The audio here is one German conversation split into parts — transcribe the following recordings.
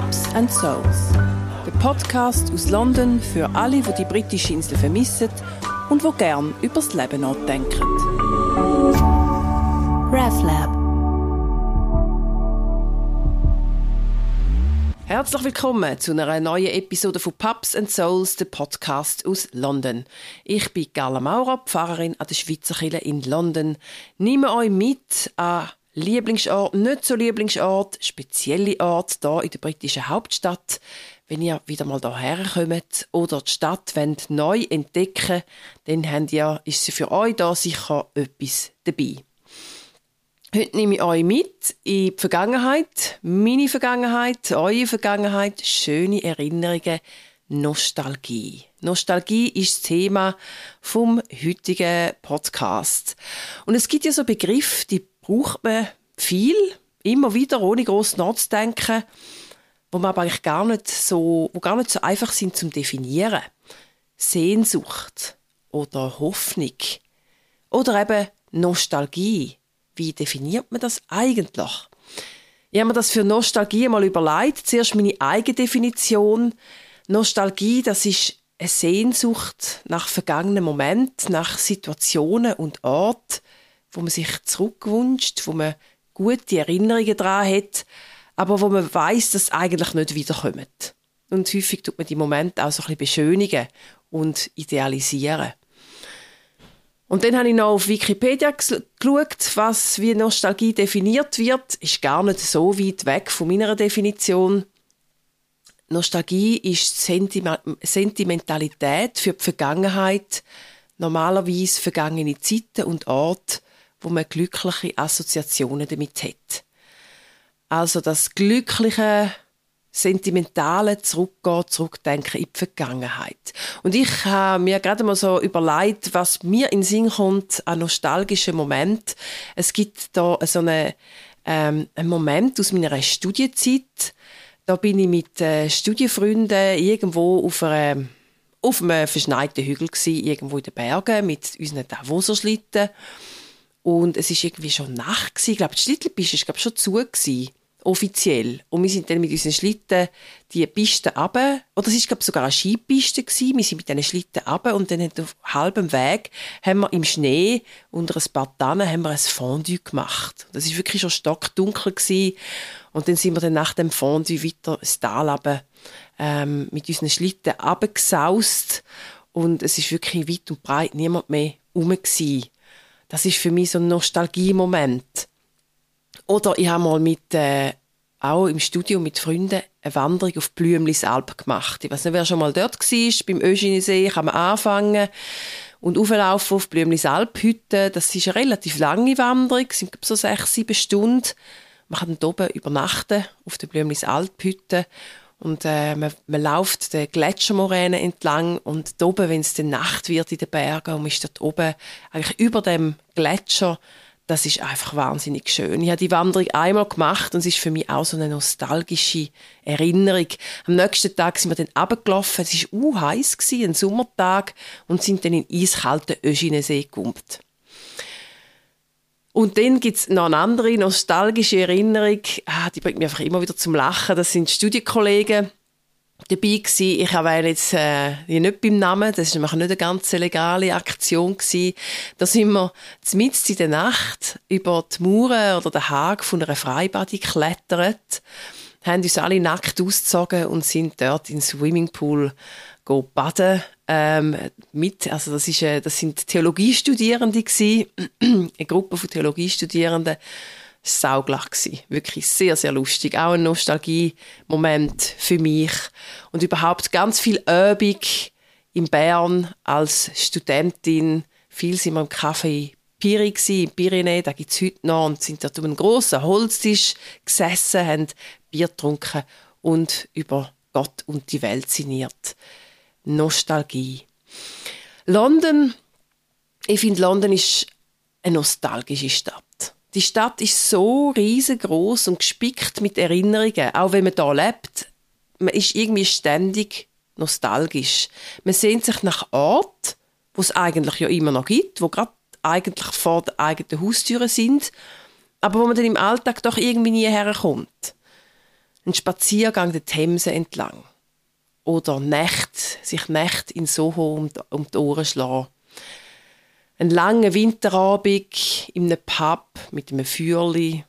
Pubs and Souls. Der Podcast aus London für alle, die die britische Insel vermissen und wo gern übers Leben nachdenken. RevLab. Herzlich willkommen zu einer neuen Episode von Pubs and Souls, der Podcast aus London. Ich bin Gala Maurer, Pfarrerin an der Schweizer Kirche in London. Nehme euch mit an Lieblingsort, nicht so Lieblingsort, spezielle Ort hier in der britischen Hauptstadt. Wenn ihr wieder mal hierher kommt oder die Stadt wollt neu entdecken dann habt ihr, ist sie für euch da sicher etwas dabei. Heute nehme ich euch mit in die Vergangenheit, meine Vergangenheit, eure Vergangenheit, schöne Erinnerungen, Nostalgie. Nostalgie ist das Thema vom heutigen Podcast. Und es gibt ja so Begriffe, die braucht man viel, immer wieder, ohne groß nachzudenken, wo man aber eigentlich gar nicht so, wo gar nicht so einfach sind zum definieren. Sehnsucht oder Hoffnung oder eben Nostalgie. Wie definiert man das eigentlich? Ich habe mir das für Nostalgie mal überlegt. Zuerst meine eigene Definition. Nostalgie, das ist eine Sehnsucht nach vergangenen Momenten, nach Situationen und Orten, wo man sich zurückwünscht, wo man gute Erinnerungen daran hat, aber wo man weiß, dass es eigentlich nicht wiederkommt. Und häufig tut man die Momente auch so ein bisschen beschönigen und idealisieren. Und dann habe ich noch auf Wikipedia geschaut, was wie Nostalgie definiert wird. Ist gar nicht so weit weg von meiner Definition. Nostalgie ist Sentimentalität für die Vergangenheit, normalerweise vergangene Zeiten und Orte, wo man glückliche Assoziationen damit hat. Also das glückliche, sentimentale Zurückgehen, Zurückdenken in die Vergangenheit. Und ich habe mir gerade mal so überlegt, was mir in den Sinn kommt an nostalgischen Moment. Es gibt da so eine, ähm, einen Moment aus meiner Studienzeit. Da bin ich mit äh, Studienfreunden irgendwo auf einer auf einem verschneiten Hügel gewesen, irgendwo in den Bergen mit unseren Davoser-Schlitten. Und es ist irgendwie schon Nacht gewesen. Ich glaube, die Schlittelpiste ist glaube schon zu gewesen, offiziell. Und wir sind dann mit unseren Schlitten die Piste runter. Oder es ist glaube sogar eine Skipiste gewesen. Wir sind mit diesen Schlitten runter und dann auf halbem Weg haben wir im Schnee unter ein paar Tannen haben wir ein Fondue gemacht. Das ist wirklich schon stockdunkel gewesen. Und dann sind wir dann nach dem Fondue weiter das Tal runter, ähm, mit unseren Schlitten runtergesaust. Und es ist wirklich weit und breit niemand mehr rum gewesen. Das ist für mich so ein Nostalgiemoment. Oder ich habe mal mit, äh, auch im Studio mit Freunden eine Wanderung auf Blümlis Alp gemacht. Ich weiß nicht, wer schon mal dort war, beim Öschinensee kann man anfangen und auflaufen auf Blümlis Alphütte. Das ist eine relativ lange Wanderung, sind so sechs, sieben Stunden. Man kann dann oben übernachten auf der Blümlis Alphütte und äh, man, man läuft den Gletschermoränen entlang und da oben, wenn es dann Nacht wird in den Bergen und man ist dort oben eigentlich über dem Gletscher, das ist einfach wahnsinnig schön. Ich habe die Wanderung einmal gemacht und es ist für mich auch so eine nostalgische Erinnerung. Am nächsten Tag sind wir dann runtergelaufen, es war uh, heiß, ein Sommertag, und sind dann in eiskalten Öschinensee gekumpelt. Und dann gibt es noch eine andere nostalgische Erinnerung, ah, die bringt mich einfach immer wieder zum Lachen. Das sind Studienkollegen dabei gewesen. Ich habe jetzt äh, nicht beim Namen, das war nicht eine ganz legale Aktion gewesen. Da sind wir mitten in der Nacht über die Mauern oder den Hag von einer Freibade geklettert, haben uns alle nackt ausgezogen und sind dort in Swimmingpool baden ähm, mit, also das, ist, äh, das sind Theologiestudierende gewesen, eine Gruppe von Theologiestudierenden, sauglacht gewesen. Wirklich sehr, sehr lustig. Auch ein Nostalgie-Moment für mich. Und überhaupt ganz viel Übung in Bern als Studentin. Viel sind wir im Café Piri gsi, in Pyrenee, da gibt's heute noch, und sind dort um einen grossen Holztisch gesessen, haben Bier getrunken und über Gott und die Welt sinniert. Nostalgie. London, ich finde, London ist eine nostalgische Stadt. Die Stadt ist so riesengroß und gespickt mit Erinnerungen. Auch wenn man da lebt, man ist irgendwie ständig nostalgisch. Man sehnt sich nach Ort, wo es eigentlich ja immer noch gibt, wo gerade eigentlich vor der eigenen Haustüre sind, aber wo man dann im Alltag doch irgendwie nie herkommt. Ein Spaziergang der Themse entlang. Oder Nacht, sich Nacht in Soho um, um die Ohren schlagen. Ein langer Winterabend in einem Pub mit einem Feuerli.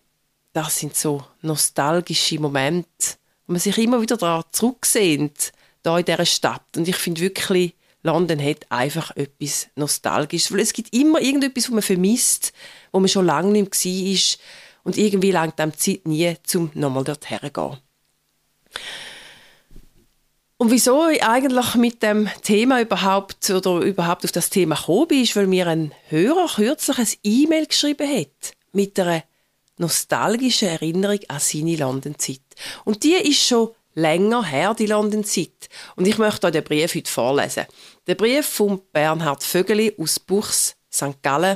Das sind so nostalgische Momente, wo man sich immer wieder daran zurücksehnt, da in dieser Stadt. Und ich finde wirklich, London hat einfach etwas Nostalgisches. Weil es gibt immer irgendetwas, was man vermisst, wo man schon lange nicht mehr war. Und irgendwie langt einem Zeit nie, um nochmal dorthin zu gehen. Und wieso ich eigentlich mit dem Thema überhaupt oder überhaupt auf das Thema gekommen bin, ist, weil mir ein Hörer kürzlich ein E-Mail geschrieben hat mit einer nostalgischen Erinnerung an seine London-Zeit. Und die ist schon länger her, die London-Zeit. Und ich möchte euch den Brief heute vorlesen. Der Brief von Bernhard Vögeli aus Buchs, St. Gallen,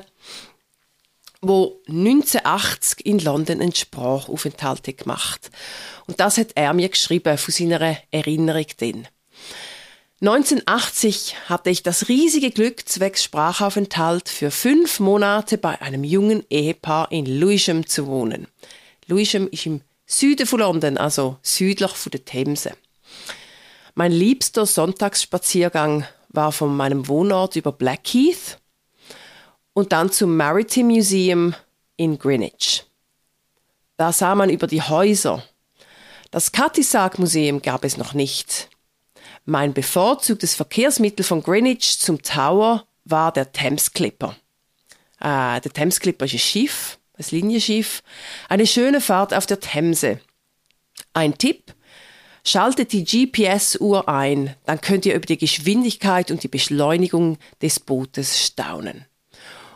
wo 1980 in London einen Sprachaufenthalt gemacht Und das hat er mir geschrieben von seiner Erinnerung dann. 1980 hatte ich das riesige Glück, zwecks Sprachaufenthalt für fünf Monate bei einem jungen Ehepaar in Lewisham zu wohnen. Lewisham ist im Süden von London, also südlich von der Themse. Mein liebster Sonntagsspaziergang war von meinem Wohnort über Blackheath und dann zum Maritime Museum in Greenwich. Da sah man über die Häuser. Das Kattisarg Museum gab es noch nicht. Mein bevorzugtes Verkehrsmittel von Greenwich zum Tower war der Thames Clipper. Äh, der Thames Clipper ist ein Schiff, ein Linienschiff, eine schöne Fahrt auf der Themse. Ein Tipp, Schaltet die GPS-Uhr ein, dann könnt ihr über die Geschwindigkeit und die Beschleunigung des Bootes staunen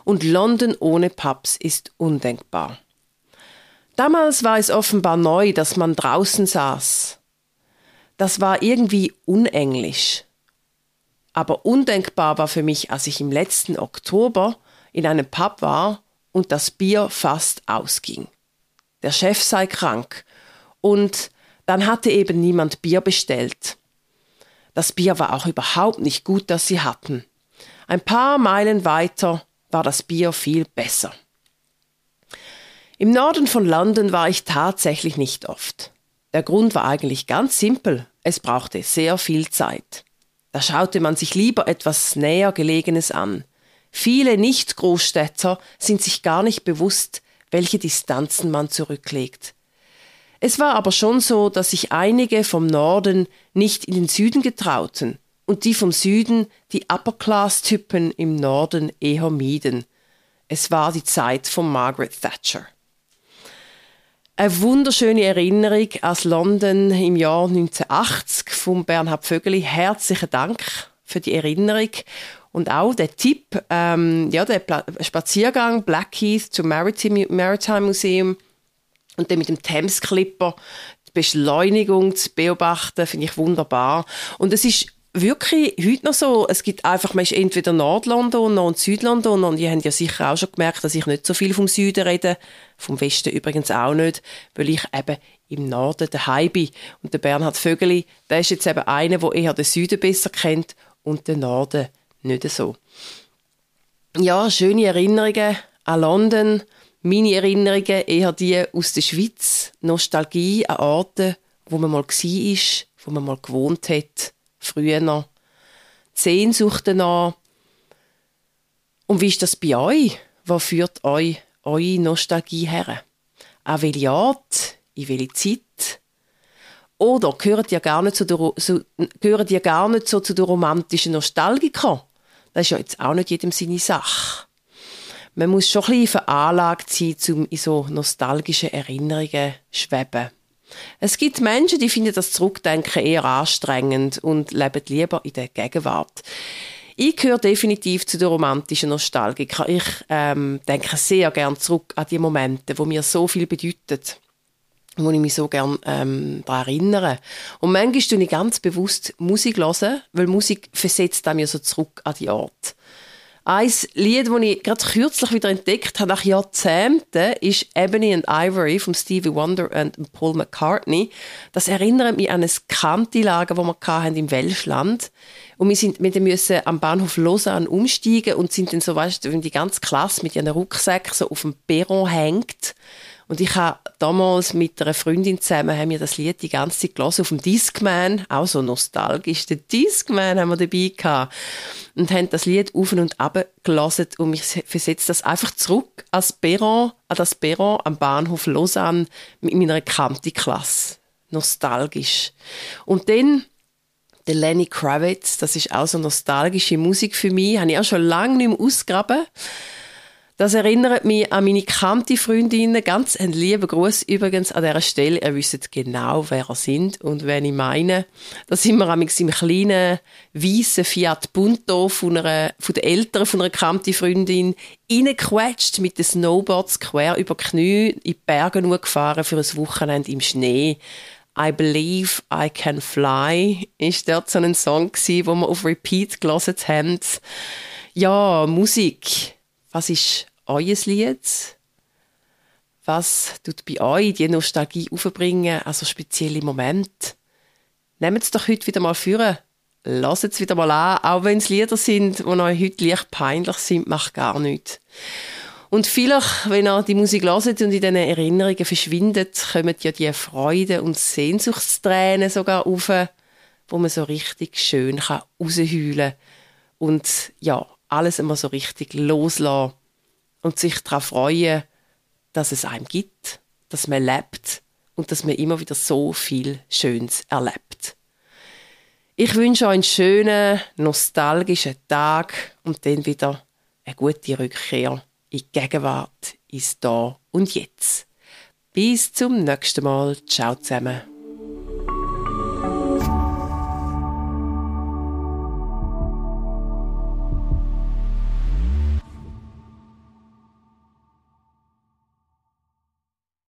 und London ohne Pubs ist undenkbar. Damals war es offenbar neu, dass man draußen saß. Das war irgendwie unenglisch. Aber undenkbar war für mich, als ich im letzten Oktober in einem Pub war und das Bier fast ausging. Der Chef sei krank und dann hatte eben niemand Bier bestellt. Das Bier war auch überhaupt nicht gut, das sie hatten. Ein paar Meilen weiter war das Bier viel besser. Im Norden von London war ich tatsächlich nicht oft. Der Grund war eigentlich ganz simpel. Es brauchte sehr viel Zeit. Da schaute man sich lieber etwas näher gelegenes an. Viele Nicht-Großstädter sind sich gar nicht bewusst, welche Distanzen man zurücklegt. Es war aber schon so, dass sich einige vom Norden nicht in den Süden getrauten und die vom Süden, die Upper-Class-Typen im Norden eher mieden. Es war die Zeit von Margaret Thatcher. Eine wunderschöne Erinnerung aus London im Jahr 1980 von Bernhard Vögeli. Herzlichen Dank für die Erinnerung und auch der Tipp, ähm, ja, der Pla Spaziergang Blackheath zum Maritime, Maritime Museum und dann mit dem Thames Clipper die Beschleunigung zu beobachten, finde ich wunderbar. Und es ist wirklich heute noch so, es gibt einfach, man ist entweder Nordlondon und Südlondon und ihr habt ja sicher auch schon gemerkt, dass ich nicht so viel vom Süden rede, vom Westen übrigens auch nicht, weil ich eben im Norden daheim bin. Und der Bernhard Vögeli, der ist jetzt eben einer, der eher den Süden besser kennt und den Norden nicht so. Ja, schöne Erinnerungen an London, meine Erinnerungen eher die aus der Schweiz, Nostalgie an Orte, wo man mal war, wo man mal gewohnt hat früher noch. Sehnsucht danach. Und wie ist das bei euch? Wo führt euch eure Nostalgie her? An welche Art? In welche Zeit? Oder gehört ihr gar nicht, so, gehört ihr gar nicht so zu den romantischen Nostalgikern? Das ist ja jetzt auch nicht jedem seine Sache. Man muss schon ein bisschen veranlagt sein, um in so nostalgische Erinnerungen zu schweben. Es gibt Menschen, die finden das Zurückdenken eher anstrengend und leben lieber in der Gegenwart. Ich gehöre definitiv zu den romantischen Nostalgiker. Ich ähm, denke sehr gern zurück an die Momente, wo mir so viel bedeuten wo ich mich so gern ähm, daran erinnere. Und manchmal tue ich ganz bewusst Musik hören, weil Musik versetzt mir so zurück an die Art. Ein Lied, das ich gerade kürzlich wieder entdeckt habe, nach Jahrzehnten, ist Ebony and Ivory von Stevie Wonder und Paul McCartney. Das erinnert mich an ein Kantilager, das wir hatten im Welschland. Und wir sind dem müssen am Bahnhof Lausanne umsteigen und sind dann so, weißt du, wenn die ganze Klasse mit ihren Rucksäcken so auf dem Perron hängt Und ich habe damals mit einer Freundin zusammen haben wir das Lied die ganze Zeit gelesen auf dem Discman, auch so nostalgisch. Den Discman haben wir dabei gehabt. Und haben das Lied auf und ab gelesen und mich versetzt das einfach zurück als Perron, an das Perron am Bahnhof Lausanne mit meiner Kanti-Klasse. Nostalgisch. Und dann der Lenny Kravitz, das ist auch so nostalgische Musik für mich, habe ich auch schon lange nicht mehr ausgraben. Das erinnert mich an meine Kanti-Freundinnen. Ganz ein lieber Gruß übrigens an dieser Stelle. Ihr wisst genau, wer ihr sind und wen ich meine. Da sind wir am im kleinen, weißen Fiat Punto von, einer, von den Eltern von einer Kanti-Freundin reingequetscht mit den Snowboards quer über Knie in die Berge gefahren für ein Wochenende im Schnee. I Believe I Can Fly ist dort so ein Song wo wir auf Repeat gelesen haben. Ja, Musik was ist euer Lied? Was tut bei euch die Nostalgie aufbringen, also spezielle Momente? Nehmt es doch heute wieder mal führen. Lasst es wieder mal an, auch wenn es Lieder sind, die euch heute leicht peinlich sind, macht gar nichts. Und vielleicht, wenn ihr die Musik hört und in diesen Erinnerungen verschwindet, kommen ja die Freude und Sehnsuchtstränen sogar auf, wo man so richtig schön rausheulen kann. Und ja, alles immer so richtig loslassen und sich darauf freuen, dass es einem gibt, dass man lebt und dass man immer wieder so viel Schönes erlebt. Ich wünsche euch einen schönen, nostalgischen Tag und dann wieder eine gute Rückkehr in die Gegenwart, ins Da und Jetzt. Bis zum nächsten Mal. Ciao zusammen.